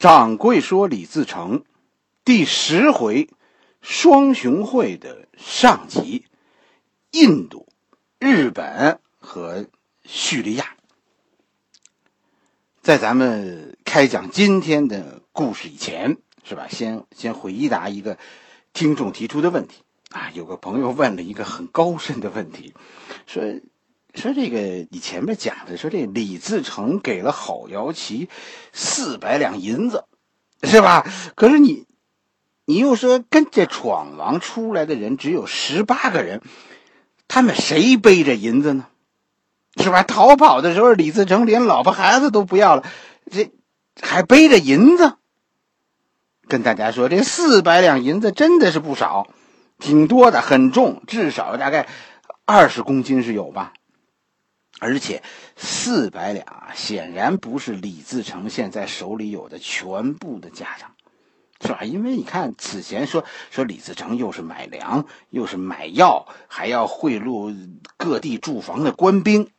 掌柜说李自成第十回双雄会的上集：印度、日本和叙利亚。在咱们开讲今天的故事以前，是吧？先先回答一个听众提出的问题啊。有个朋友问了一个很高深的问题，说说这个你前面讲的，说这李自成给了郝瑶琪四百两银子，是吧？可是你你又说跟着闯王出来的人只有十八个人，他们谁背着银子呢？是吧？逃跑的时候，李自成连老婆孩子都不要了，这还背着银子。跟大家说，这四百两银子真的是不少，挺多的，很重，至少大概二十公斤是有吧。而且四百两显然不是李自成现在手里有的全部的家当，是吧？因为你看此前说说李自成又是买粮，又是买药，还要贿赂各地驻防的官兵。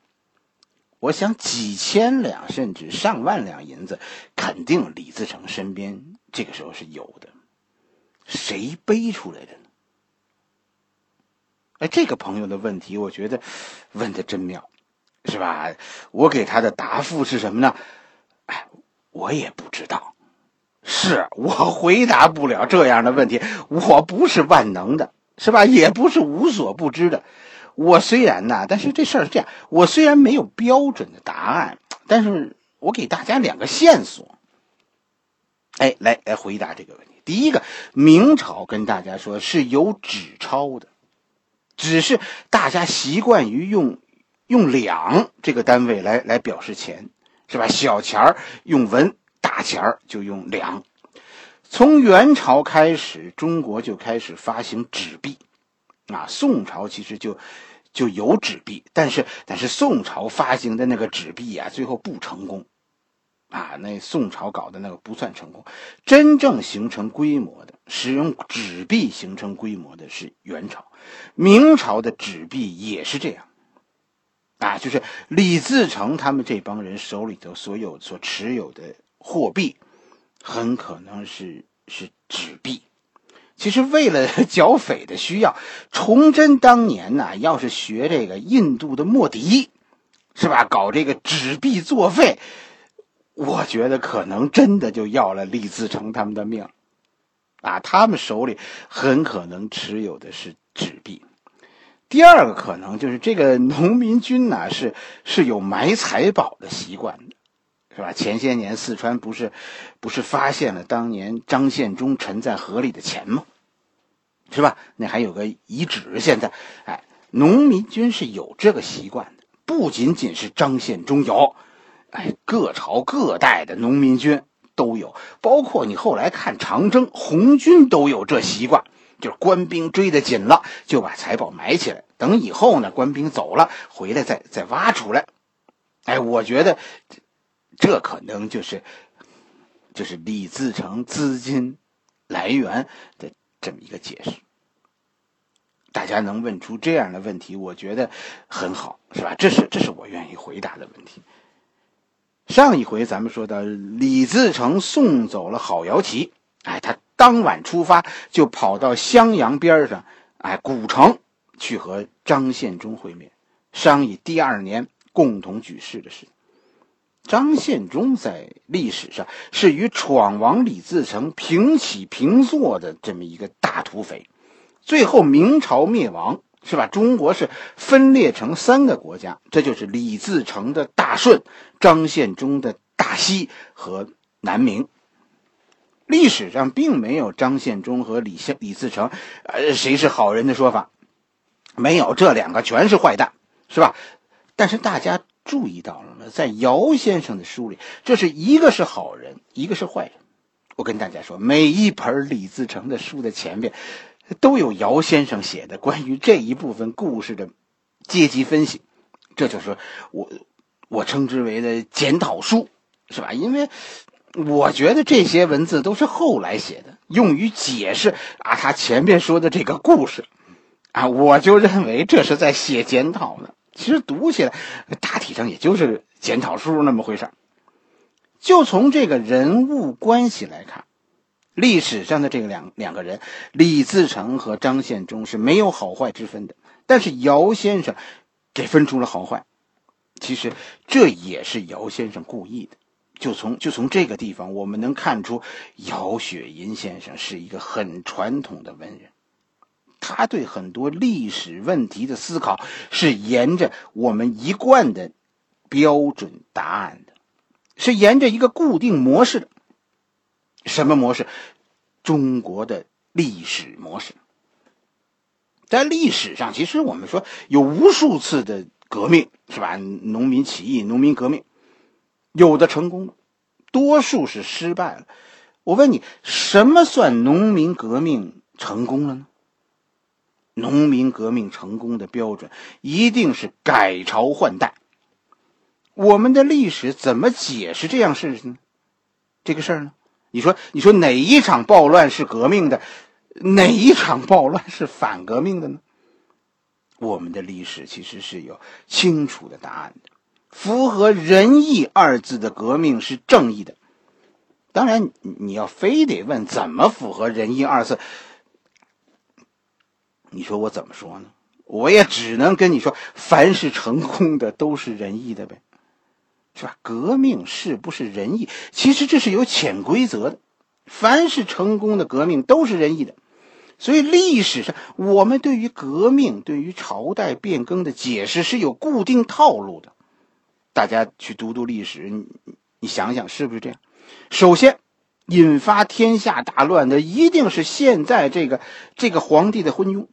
我想几千两甚至上万两银子，肯定李自成身边这个时候是有的，谁背出来的呢？哎，这个朋友的问题，我觉得问的真妙，是吧？我给他的答复是什么呢？哎，我也不知道，是我回答不了这样的问题，我不是万能的，是吧？也不是无所不知的。我虽然呢，但是这事儿是这样，我虽然没有标准的答案，但是我给大家两个线索。哎，来来回答这个问题。第一个，明朝跟大家说是有纸钞的，只是大家习惯于用用两这个单位来来表示钱，是吧？小钱儿用文，大钱儿就用两。从元朝开始，中国就开始发行纸币。啊，宋朝其实就就有纸币，但是但是宋朝发行的那个纸币啊，最后不成功，啊，那宋朝搞的那个不算成功，真正形成规模的，使用纸币形成规模的是元朝，明朝的纸币也是这样，啊，就是李自成他们这帮人手里头所有所持有的货币，很可能是是纸币。其实为了 剿匪的需要，崇祯当年呢，要是学这个印度的莫迪，是吧？搞这个纸币作废，我觉得可能真的就要了李自成他们的命，啊，他们手里很可能持有的是纸币。第二个可能就是这个农民军呢，是是有埋财宝的习惯的，是吧？前些年四川不是不是发现了当年张献忠沉在河里的钱吗？是吧？那还有个遗址。现在，哎，农民军是有这个习惯的，不仅仅是张献忠有，哎，各朝各代的农民军都有，包括你后来看长征，红军都有这习惯，就是官兵追得紧了，就把财宝埋起来，等以后呢，官兵走了回来再再挖出来。哎，我觉得这可能就是就是李自成资金来源的。这么一个解释，大家能问出这样的问题，我觉得很好，是吧？这是这是我愿意回答的问题。上一回咱们说到，李自成送走了郝瑶琪，哎，他当晚出发就跑到襄阳边上，哎，古城去和张献忠会面，商议第二年共同举事的事。张献忠在历史上是与闯王李自成平起平坐的这么一个大土匪，最后明朝灭亡是吧？中国是分裂成三个国家，这就是李自成的大顺，张献忠的大西和南明。历史上并没有张献忠和李献李自成，呃，谁是好人的说法，没有，这两个全是坏蛋，是吧？但是大家。注意到了吗？在姚先生的书里，这是一个是好人，一个是坏人。我跟大家说，每一本李自成的书的前面，都有姚先生写的关于这一部分故事的阶级分析。这就是我我称之为的检讨书，是吧？因为我觉得这些文字都是后来写的，用于解释啊他前面说的这个故事啊，我就认为这是在写检讨呢。其实读起来，大体上也就是检讨书那么回事就从这个人物关系来看，历史上的这个两两个人，李自成和张献忠是没有好坏之分的。但是姚先生给分出了好坏，其实这也是姚先生故意的。就从就从这个地方，我们能看出姚雪银先生是一个很传统的文人，他对很多历史问题的思考是沿着我们一贯的标准答案的，是沿着一个固定模式的。什么模式？中国的历史模式。在历史上，其实我们说有无数次的革命，是吧？农民起义、农民革命。有的成功了，多数是失败了。我问你，什么算农民革命成功了呢？农民革命成功的标准一定是改朝换代。我们的历史怎么解释这样事情呢？这个事儿呢？你说，你说哪一场暴乱是革命的？哪一场暴乱是反革命的呢？我们的历史其实是有清楚的答案的。符合仁义二字的革命是正义的，当然，你要非得问怎么符合仁义二字，你说我怎么说呢？我也只能跟你说，凡是成功的都是仁义的呗，是吧？革命是不是仁义？其实这是有潜规则的，凡是成功的革命都是仁义的，所以历史上我们对于革命、对于朝代变更的解释是有固定套路的。大家去读读历史，你你想想是不是这样？首先，引发天下大乱的一定是现在这个这个皇帝的昏庸。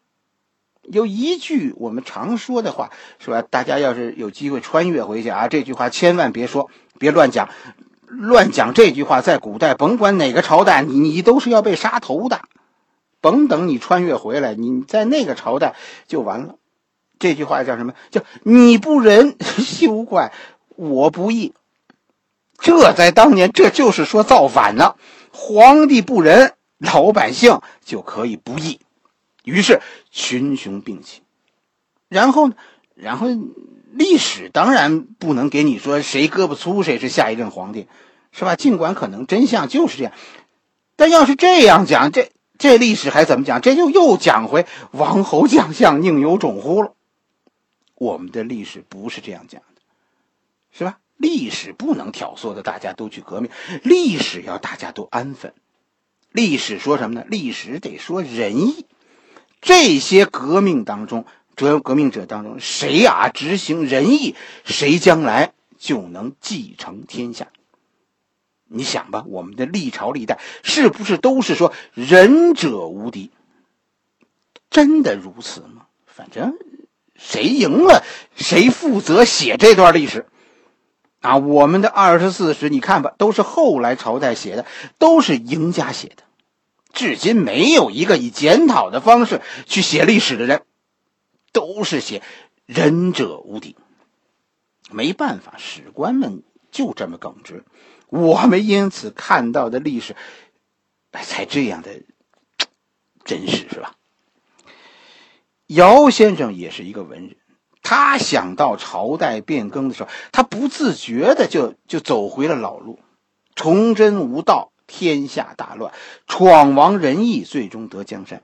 有一句我们常说的话，是吧？大家要是有机会穿越回去啊，这句话千万别说，别乱讲，乱讲这句话，在古代甭管哪个朝代，你你都是要被杀头的。甭等你穿越回来，你在那个朝代就完了。这句话叫什么？叫你不仁，休怪我不义。这在当年，这就是说造反呢。皇帝不仁，老百姓就可以不义。于是群雄并起。然后呢？然后历史当然不能给你说谁胳膊粗谁是下一任皇帝，是吧？尽管可能真相就是这样，但要是这样讲，这这历史还怎么讲？这就又讲回王侯将相宁有种乎了。我们的历史不是这样讲的，是吧？历史不能挑唆的，大家都去革命。历史要大家都安分。历史说什么呢？历史得说仁义。这些革命当中，主要革命者当中，谁啊执行仁义，谁将来就能继承天下。你想吧，我们的历朝历代是不是都是说仁者无敌？真的如此吗？反正。谁赢了，谁负责写这段历史，啊，我们的二十四史，你看吧，都是后来朝代写的，都是赢家写的，至今没有一个以检讨的方式去写历史的人，都是写仁者无敌。没办法，史官们就这么耿直，我们因此看到的历史，才这样的真实，是吧？姚先生也是一个文人，他想到朝代变更的时候，他不自觉的就就走回了老路，崇祯无道，天下大乱，闯王仁义，最终得江山。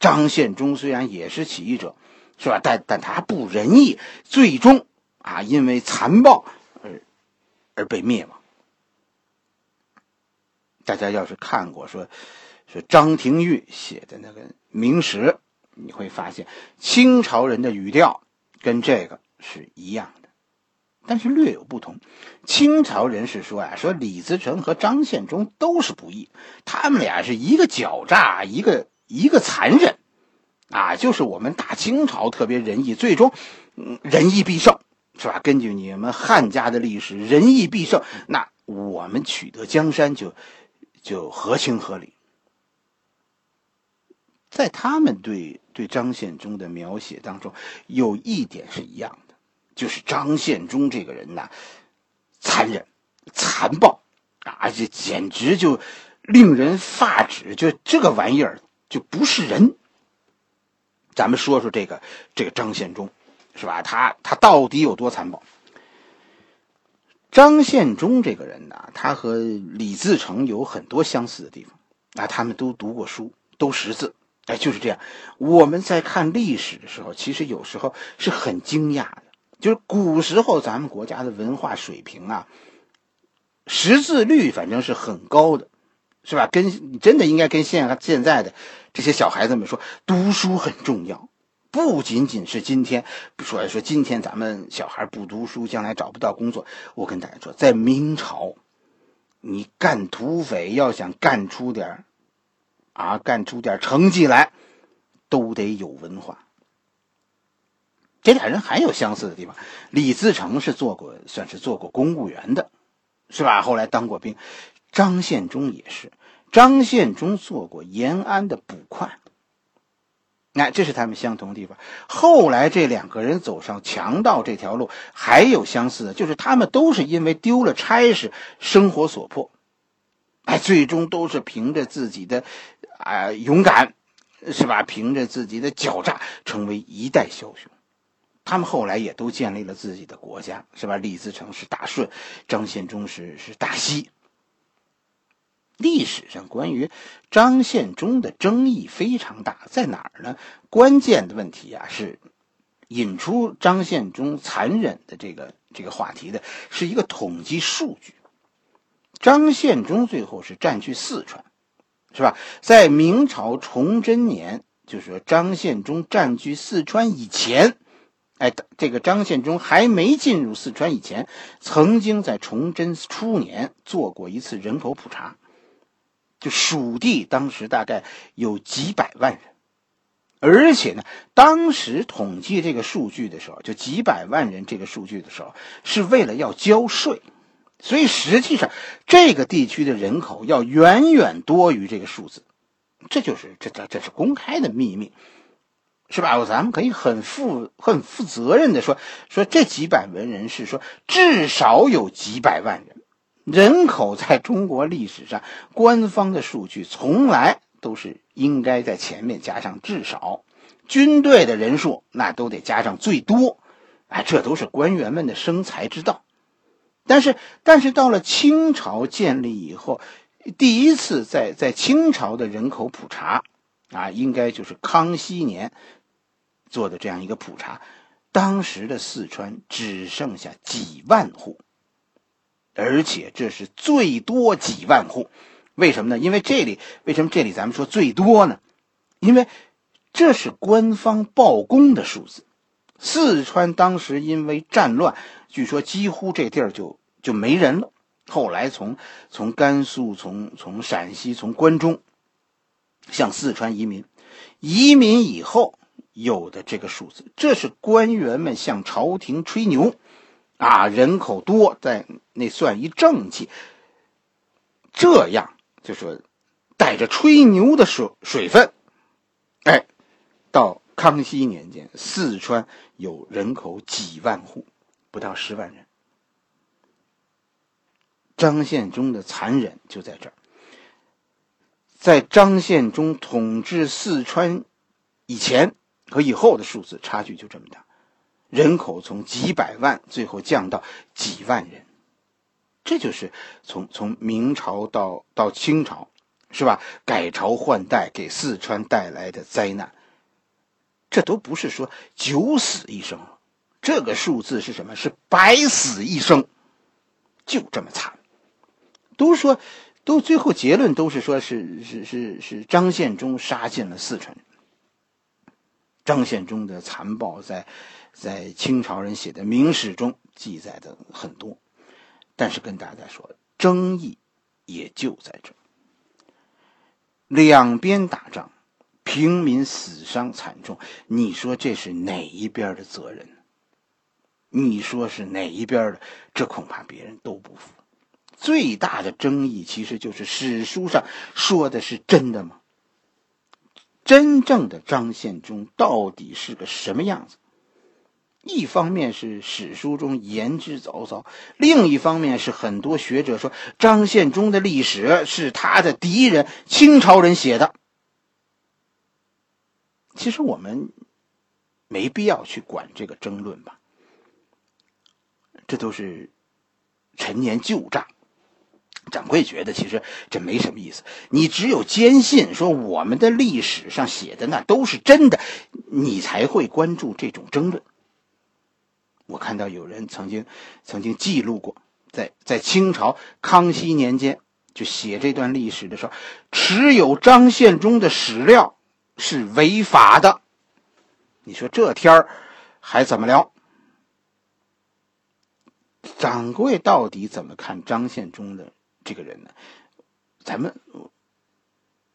张献忠虽然也是起义者，是吧？但但他不仁义，最终啊，因为残暴而而被灭亡。大家要是看过说说张廷玉写的那个《明史》。你会发现，清朝人的语调跟这个是一样的，但是略有不同。清朝人是说啊，说李自成和张献忠都是不义，他们俩是一个狡诈，一个一个残忍，啊，就是我们大清朝特别仁义，最终仁义必胜，是吧？根据你们汉家的历史，仁义必胜，那我们取得江山就就合情合理。在他们对对张献忠的描写当中，有一点是一样的，就是张献忠这个人呐，残忍、残暴，啊，这简直就令人发指，就这个玩意儿就不是人。咱们说说这个这个张献忠，是吧？他他到底有多残暴？张献忠这个人呢，他和李自成有很多相似的地方啊，他们都读过书，都识字，哎，就是这样。我们在看历史的时候，其实有时候是很惊讶的，就是古时候咱们国家的文化水平啊，识字率反正是很高的，是吧？跟真的应该跟现现在的这些小孩子们说，读书很重要。不仅仅是今天，比如说说今天咱们小孩不读书，将来找不到工作。我跟大家说，在明朝，你干土匪要想干出点啊，干出点成绩来，都得有文化。这俩人还有相似的地方。李自成是做过，算是做过公务员的，是吧？后来当过兵。张献忠也是，张献忠做过延安的捕快。那这是他们相同的地方。后来这两个人走上强盗这条路，还有相似的，就是他们都是因为丢了差事，生活所迫，哎，最终都是凭着自己的啊勇敢，是吧？凭着自己的狡诈，成为一代枭雄。他们后来也都建立了自己的国家，是吧？李自成是大顺，张献忠是是大西。历史上关于张献忠的争议非常大，在哪儿呢？关键的问题啊，是引出张献忠残忍的这个这个话题的，是一个统计数据。张献忠最后是占据四川，是吧？在明朝崇祯年，就是说张献忠占据四川以前，哎，这个张献忠还没进入四川以前，曾经在崇祯初年做过一次人口普查。就蜀地当时大概有几百万人，而且呢，当时统计这个数据的时候，就几百万人这个数据的时候，是为了要交税，所以实际上这个地区的人口要远远多于这个数字，这就是这这这是公开的秘密，是吧？咱们可以很负很负责任的说，说这几百文人是说至少有几百万人。人口在中国历史上，官方的数据从来都是应该在前面加上至少，军队的人数那都得加上最多，哎，这都是官员们的生财之道。但是，但是到了清朝建立以后，第一次在在清朝的人口普查，啊，应该就是康熙年做的这样一个普查，当时的四川只剩下几万户。而且这是最多几万户，为什么呢？因为这里为什么这里咱们说最多呢？因为这是官方报公的数字。四川当时因为战乱，据说几乎这地儿就就没人了。后来从从甘肃、从从陕西、从关中向四川移民，移民以后有的这个数字，这是官员们向朝廷吹牛。啊，人口多，在那算一政绩。这样就说，带着吹牛的水水分，哎，到康熙年间，四川有人口几万户，不到十万人。张献忠的残忍就在这儿，在张献忠统治四川以前和以后的数字差距就这么大。人口从几百万最后降到几万人，这就是从从明朝到到清朝，是吧？改朝换代给四川带来的灾难。这都不是说九死一生，这个数字是什么？是百死一生，就这么惨。都说，都最后结论都是说是是是是张献忠杀尽了四川人。张献忠的残暴在。在清朝人写的明史中记载的很多，但是跟大家说，争议也就在这两边打仗，平民死伤惨重，你说这是哪一边的责任？你说是哪一边的？这恐怕别人都不服。最大的争议其实就是史书上说的是真的吗？真正的张献忠到底是个什么样子？一方面是史书中言之凿凿，另一方面是很多学者说张献忠的历史是他的敌人清朝人写的。其实我们没必要去管这个争论吧，这都是陈年旧账。掌柜觉得其实这没什么意思，你只有坚信说我们的历史上写的那都是真的，你才会关注这种争论。我看到有人曾经曾经记录过，在在清朝康熙年间就写这段历史的时候，持有张献忠的史料是违法的。你说这天儿还怎么聊？掌柜到底怎么看张献忠的？这个人呢，咱们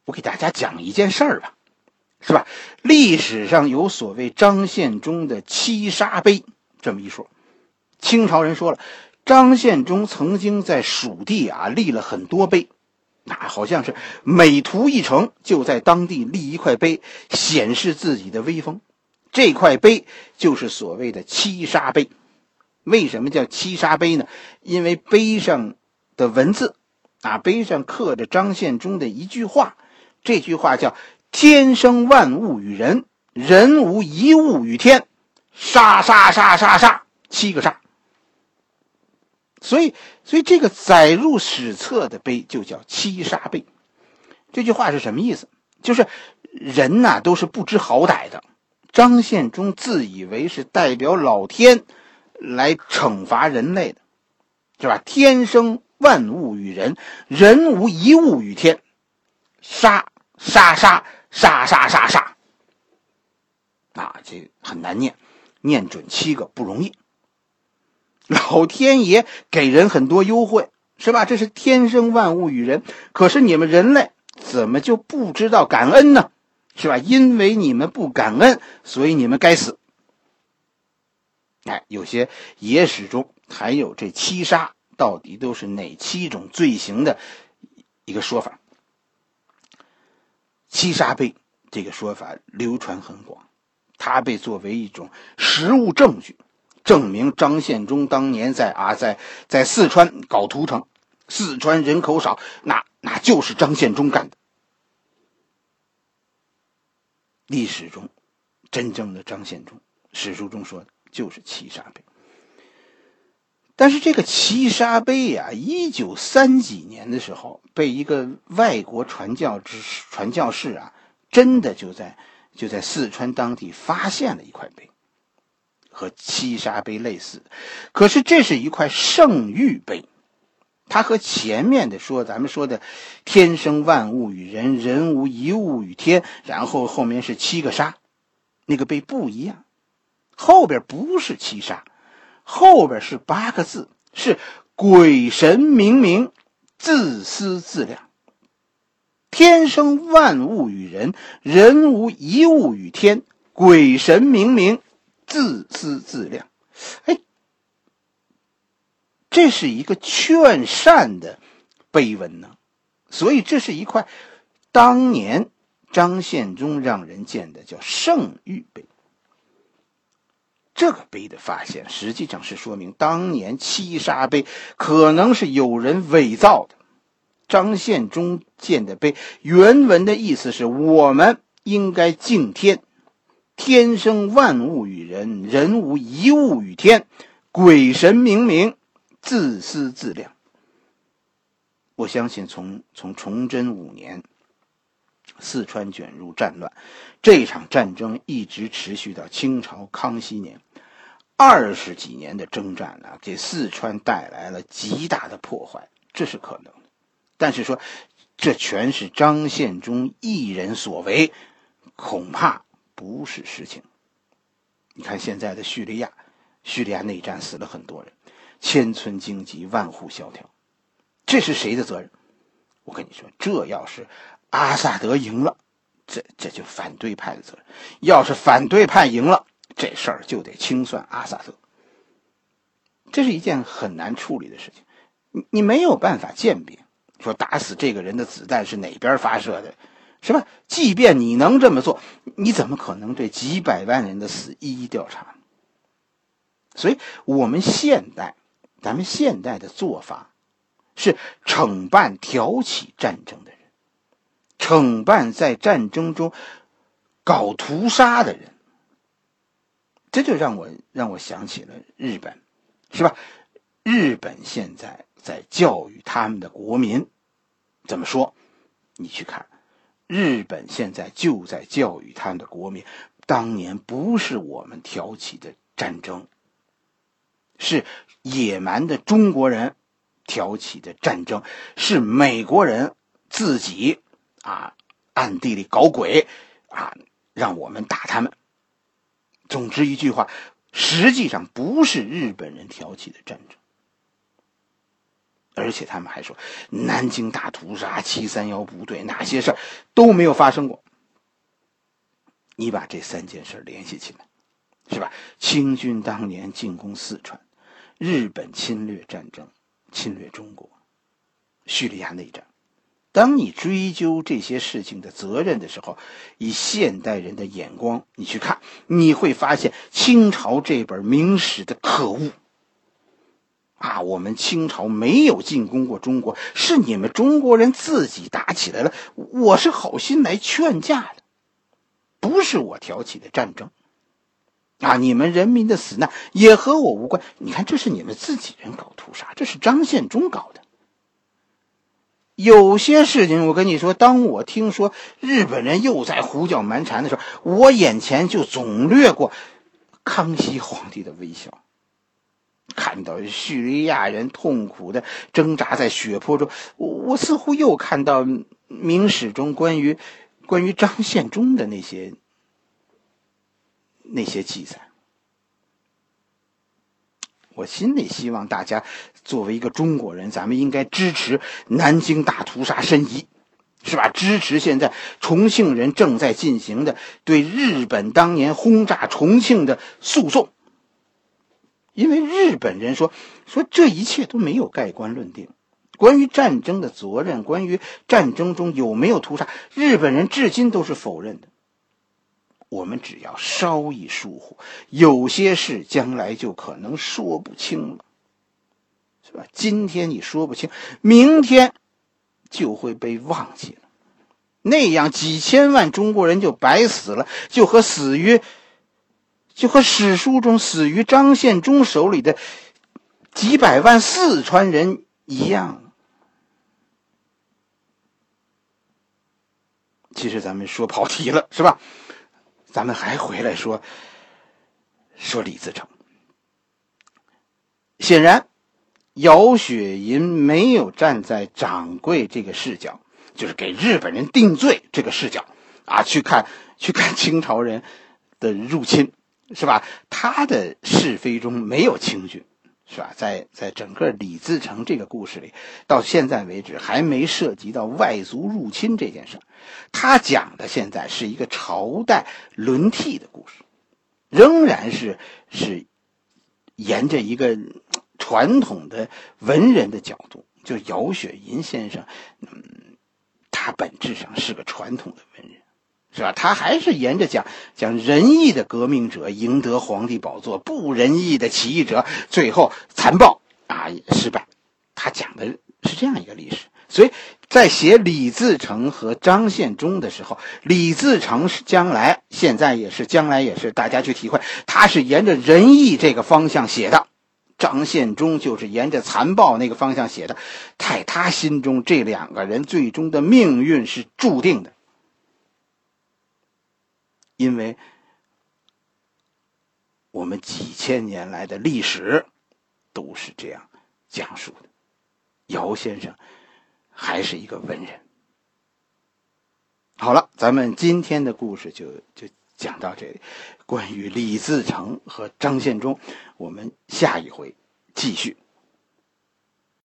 我给大家讲一件事儿吧，是吧？历史上有所谓张献忠的七杀碑这么一说。清朝人说了，张献忠曾经在蜀地啊立了很多碑，那好像是每图一成就在当地立一块碑，显示自己的威风。这块碑就是所谓的七杀碑。为什么叫七杀碑呢？因为碑上。的文字，啊，碑上刻着张献忠的一句话，这句话叫“天生万物与人，人无一物与天”，杀杀杀杀杀，七个杀。所以，所以这个载入史册的碑就叫七杀碑。这句话是什么意思？就是人呐都是不知好歹的，张献忠自以为是代表老天来惩罚人类的，是吧？天生。万物与人，人无一物与天。杀杀杀杀杀杀杀！啊，这很难念，念准七个不容易。老天爷给人很多优惠，是吧？这是天生万物与人。可是你们人类怎么就不知道感恩呢？是吧？因为你们不感恩，所以你们该死。哎，有些野史中还有这七杀。到底都是哪七种罪行的一个说法？七杀碑这个说法流传很广，它被作为一种实物证据，证明张献忠当年在啊在在四川搞屠城，四川人口少，那那就是张献忠干的。历史中真正的张献忠，史书中说的就是七杀碑。但是这个七杀碑呀，一九三几年的时候，被一个外国传教之传教士啊，真的就在就在四川当地发现了一块碑，和七杀碑类似。可是这是一块圣谕碑，它和前面的说咱们说的“天生万物与人，人无一物与天”，然后后面是七个杀，那个碑不一样，后边不是七杀。后边是八个字，是鬼神明明，自私自量。天生万物与人，人无一物与天。鬼神明明，自私自量。哎，这是一个劝善的碑文呢，所以这是一块当年张献忠让人建的叫圣谕碑。这个碑的发现，实际上是说明当年七杀碑可能是有人伪造的。张献忠建的碑原文的意思是我们应该敬天，天生万物与人，人无一物与天，鬼神明明，自私自量。我相信，从从崇祯五年，四川卷入战乱，这场战争一直持续到清朝康熙年。二十几年的征战呢，给四川带来了极大的破坏，这是可能的。但是说，这全是张献忠一人所为，恐怕不是实情。你看现在的叙利亚，叙利亚内战死了很多人，千村荆棘，万户萧条，这是谁的责任？我跟你说，这要是阿萨德赢了，这这就反对派的责任；要是反对派赢了，这事儿就得清算阿萨德，这是一件很难处理的事情，你你没有办法鉴别，说打死这个人的子弹是哪边发射的，是吧？即便你能这么做，你怎么可能对几百万人的死一一调查？所以，我们现代，咱们现代的做法，是惩办挑起战争的人，惩办在战争中搞屠杀的人。这就让我让我想起了日本，是吧？日本现在在教育他们的国民，怎么说？你去看，日本现在就在教育他们的国民，当年不是我们挑起的战争，是野蛮的中国人挑起的战争，是美国人自己啊暗地里搞鬼啊，让我们打他们。总之一句话，实际上不是日本人挑起的战争。而且他们还说，南京大屠杀、七三幺部队哪些事儿都没有发生过。你把这三件事联系起来，是吧？清军当年进攻四川，日本侵略战争侵略中国，叙利亚内战。当你追究这些事情的责任的时候，以现代人的眼光，你去看，你会发现清朝这本明史的可恶。啊，我们清朝没有进攻过中国，是你们中国人自己打起来了。我是好心来劝架的，不是我挑起的战争。啊，你们人民的死难也和我无关。你看，这是你们自己人搞屠杀，这是张献忠搞的。有些事情，我跟你说，当我听说日本人又在胡搅蛮缠的时候，我眼前就总掠过康熙皇帝的微笑。看到叙利亚人痛苦的挣扎在血泊中，我我似乎又看到明史中关于关于张献忠的那些那些记载。我心里希望大家作为一个中国人，咱们应该支持南京大屠杀申遗，是吧？支持现在重庆人正在进行的对日本当年轰炸重庆的诉讼。因为日本人说说这一切都没有盖棺论定，关于战争的责任，关于战争中有没有屠杀，日本人至今都是否认的。我们只要稍一疏忽，有些事将来就可能说不清了，是吧？今天你说不清，明天就会被忘记了，那样几千万中国人就白死了，就和死于。就和史书中死于张献忠手里的几百万四川人一样。其实咱们说跑题了，是吧？咱们还回来说说李自成。显然，姚雪银没有站在掌柜这个视角，就是给日本人定罪这个视角啊，去看去看清朝人的入侵。是吧？他的是非中没有清军，是吧？在在整个李自成这个故事里，到现在为止还没涉及到外族入侵这件事他讲的现在是一个朝代轮替的故事，仍然是是沿着一个传统的文人的角度，就姚雪银先生，嗯，他本质上是个传统的文人。是吧？他还是沿着讲讲仁义的革命者赢得皇帝宝座，不仁义的起义者最后残暴啊失败。他讲的是这样一个历史。所以在写李自成和张献忠的时候，李自成是将来，现在也是将来也是，大家去体会，他是沿着仁义这个方向写的，张献忠就是沿着残暴那个方向写的。在他心中，这两个人最终的命运是注定的。因为我们几千年来的历史都是这样讲述的，姚先生还是一个文人。好了，咱们今天的故事就就讲到这里。关于李自成和张献忠，我们下一回继续。